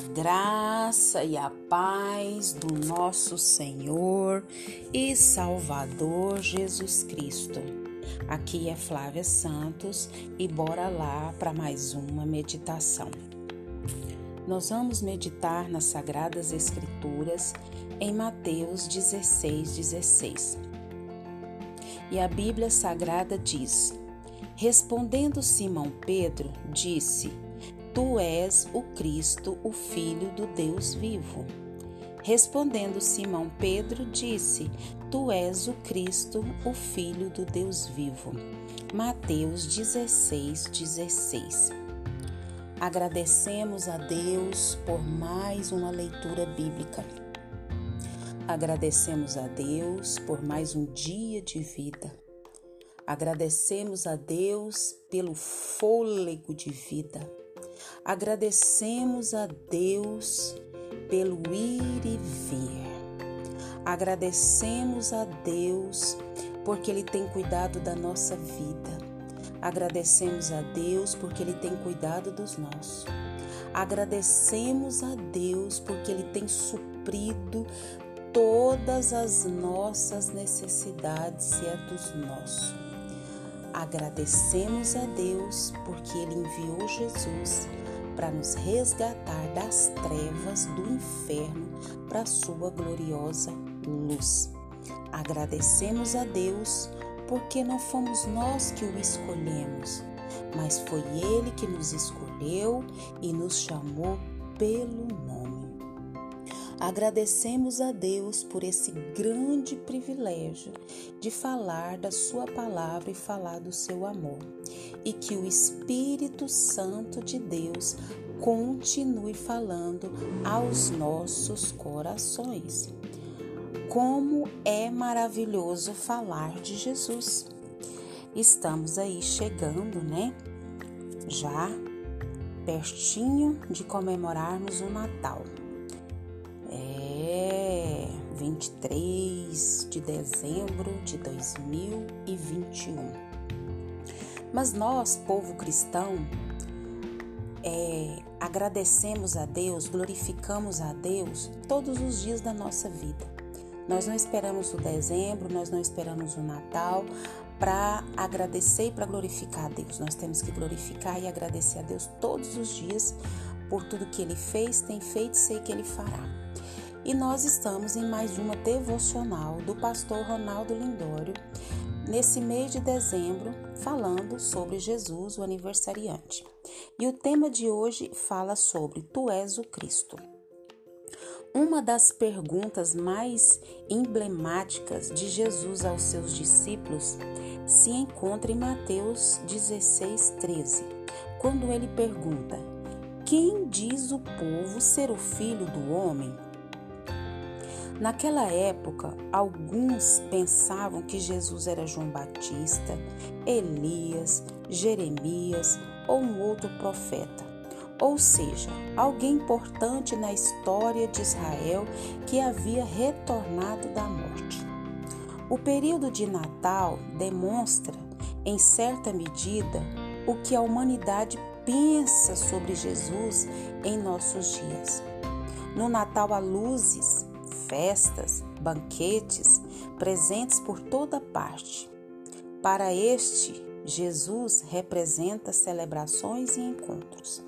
A graça e a paz do nosso Senhor e Salvador Jesus Cristo. Aqui é Flávia Santos e bora lá para mais uma meditação. Nós vamos meditar nas Sagradas Escrituras em Mateus 16, 16. E a Bíblia Sagrada diz: Respondendo Simão Pedro, disse: Tu és o Cristo, o Filho do Deus vivo. Respondendo Simão Pedro, disse: Tu és o Cristo, o Filho do Deus vivo. Mateus 16, 16. Agradecemos a Deus por mais uma leitura bíblica. Agradecemos a Deus por mais um dia de vida. Agradecemos a Deus pelo fôlego de vida. Agradecemos a Deus pelo ir e vir. Agradecemos a Deus porque Ele tem cuidado da nossa vida. Agradecemos a Deus porque Ele tem cuidado dos nossos. Agradecemos a Deus porque Ele tem suprido todas as nossas necessidades e a dos nossos. Agradecemos a Deus porque Ele enviou Jesus para nos resgatar das trevas do inferno para a sua gloriosa luz. Agradecemos a Deus porque não fomos nós que o escolhemos, mas foi Ele que nos escolheu e nos chamou pelo nome. Agradecemos a Deus por esse grande privilégio de falar da Sua palavra e falar do seu amor, e que o Espírito Santo de Deus continue falando aos nossos corações. Como é maravilhoso falar de Jesus. Estamos aí chegando, né? Já pertinho de comemorarmos o Natal. É 23 de dezembro de 2021. Mas nós, povo cristão, é, agradecemos a Deus, glorificamos a Deus todos os dias da nossa vida. Nós não esperamos o dezembro, nós não esperamos o Natal para agradecer e para glorificar a Deus. Nós temos que glorificar e agradecer a Deus todos os dias por tudo que Ele fez, tem feito e sei que Ele fará. E nós estamos em mais uma devocional do pastor Ronaldo Lindório, nesse mês de dezembro, falando sobre Jesus, o aniversariante. E o tema de hoje fala sobre Tu és o Cristo. Uma das perguntas mais emblemáticas de Jesus aos seus discípulos se encontra em Mateus 16, 13, quando ele pergunta: Quem diz o povo ser o filho do homem? Naquela época, alguns pensavam que Jesus era João Batista, Elias, Jeremias ou um outro profeta, ou seja, alguém importante na história de Israel que havia retornado da morte. O período de Natal demonstra, em certa medida, o que a humanidade pensa sobre Jesus em nossos dias. No Natal há luzes, festas, banquetes, presentes por toda parte. Para este, Jesus representa celebrações e encontros.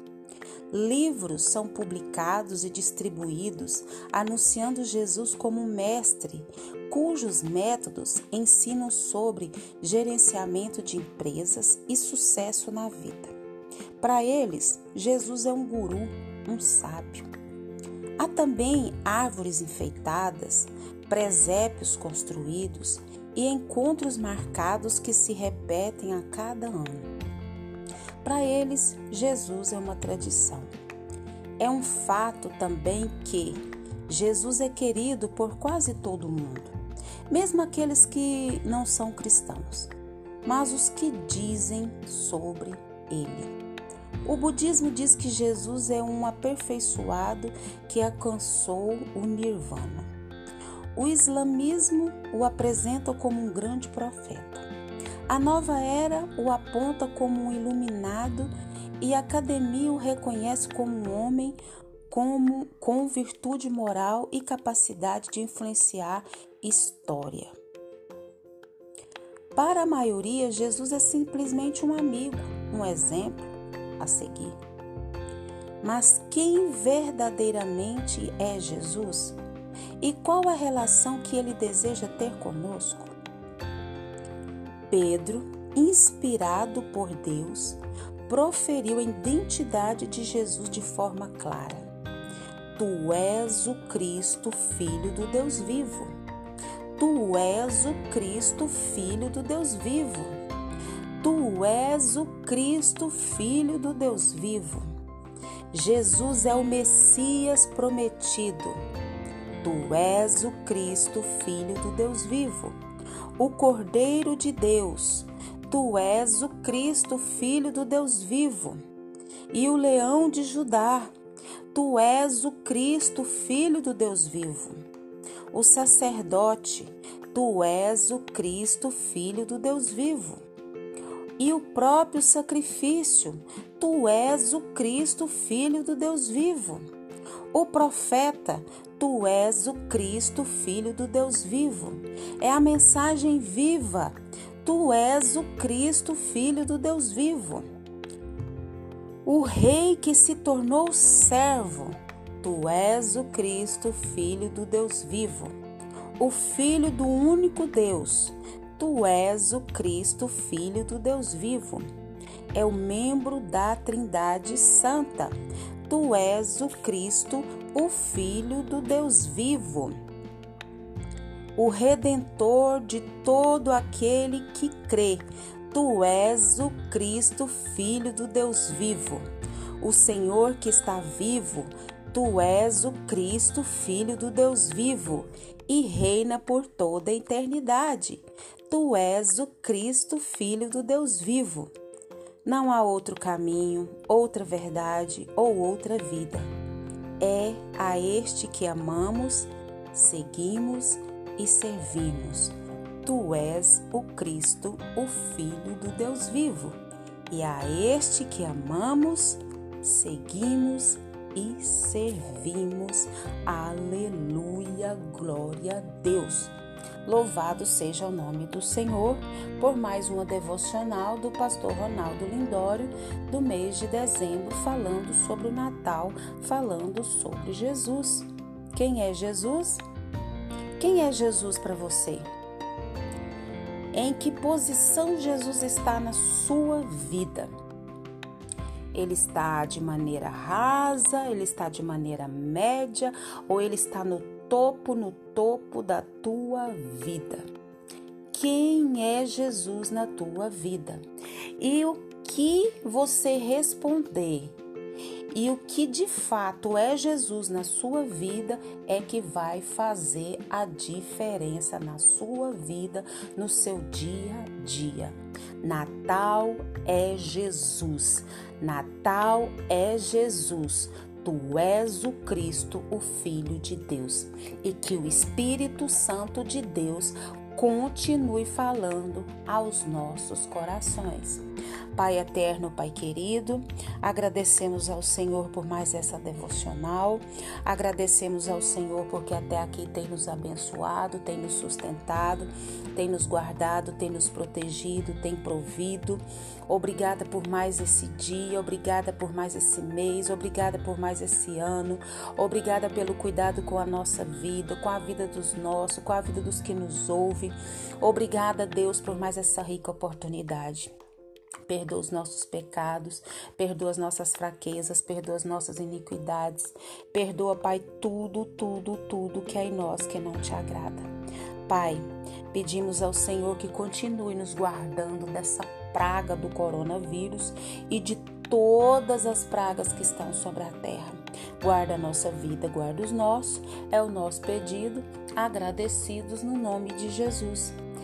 Livros são publicados e distribuídos anunciando Jesus como mestre, cujos métodos ensinam sobre gerenciamento de empresas e sucesso na vida. Para eles, Jesus é um guru, um sábio. Há também árvores enfeitadas, presépios construídos e encontros marcados que se repetem a cada ano. Para eles, Jesus é uma tradição. É um fato também que Jesus é querido por quase todo mundo, mesmo aqueles que não são cristãos, mas os que dizem sobre ele. O budismo diz que Jesus é um aperfeiçoado que alcançou o nirvana. O islamismo o apresenta como um grande profeta. A nova era o aponta como um iluminado e a academia o reconhece como um homem como, com virtude moral e capacidade de influenciar história. Para a maioria, Jesus é simplesmente um amigo, um exemplo a seguir. Mas quem verdadeiramente é Jesus? E qual a relação que ele deseja ter conosco? Pedro, inspirado por Deus, proferiu a identidade de Jesus de forma clara. Tu és o Cristo, Filho do Deus vivo. Tu és o Cristo, Filho do Deus vivo. Tu és o Cristo, Filho do Deus vivo. Jesus é o Messias prometido. Tu és o Cristo, Filho do Deus vivo, o Cordeiro de Deus. Tu és o Cristo, Filho do Deus vivo, e o Leão de Judá. Tu és o Cristo, Filho do Deus vivo. O sacerdote, tu és o Cristo, Filho do Deus vivo. E o próprio sacrifício, tu és o Cristo, Filho do Deus vivo. O profeta, Tu és o Cristo, Filho do Deus vivo. É a mensagem viva. Tu és o Cristo, Filho do Deus vivo. O Rei que se tornou servo. Tu és o Cristo, Filho do Deus vivo. O Filho do único Deus. Tu és o Cristo, Filho do Deus vivo. É o membro da Trindade Santa. Tu és o Cristo, o Filho do Deus vivo, o Redentor de todo aquele que crê. Tu és o Cristo, Filho do Deus vivo, o Senhor que está vivo. Tu és o Cristo, Filho do Deus vivo, e reina por toda a eternidade. Tu és o Cristo, Filho do Deus vivo. Não há outro caminho, outra verdade ou outra vida é a este que amamos, seguimos e servimos. Tu és o Cristo, o Filho do Deus vivo, e a este que amamos, seguimos e servimos. Aleluia, glória a Deus. Louvado seja o nome do Senhor por mais uma devocional do pastor Ronaldo Lindório do mês de dezembro, falando sobre o Natal, falando sobre Jesus. Quem é Jesus? Quem é Jesus para você? Em que posição Jesus está na sua vida? Ele está de maneira rasa, ele está de maneira média ou ele está no topo, no topo da tua vida. Quem é Jesus na tua vida? E o que você responder e o que de fato é Jesus na sua vida é que vai fazer a diferença na sua vida, no seu dia a dia. Natal é Jesus. Natal é Jesus. Tu és o Cristo, o Filho de Deus, e que o Espírito Santo de Deus continue falando aos nossos corações. Pai eterno, Pai querido, agradecemos ao Senhor por mais essa devocional, agradecemos ao Senhor porque até aqui tem nos abençoado, tem nos sustentado, tem nos guardado, tem nos protegido, tem provido. Obrigada por mais esse dia, obrigada por mais esse mês, obrigada por mais esse ano, obrigada pelo cuidado com a nossa vida, com a vida dos nossos, com a vida dos que nos ouvem. Obrigada, Deus, por mais essa rica oportunidade. Perdoa os nossos pecados, perdoa as nossas fraquezas, perdoa as nossas iniquidades. Perdoa, Pai, tudo, tudo, tudo que é em nós que não te agrada. Pai, pedimos ao Senhor que continue nos guardando dessa praga do coronavírus e de todas as pragas que estão sobre a terra. Guarda a nossa vida, guarda os nossos, é o nosso pedido, agradecidos no nome de Jesus.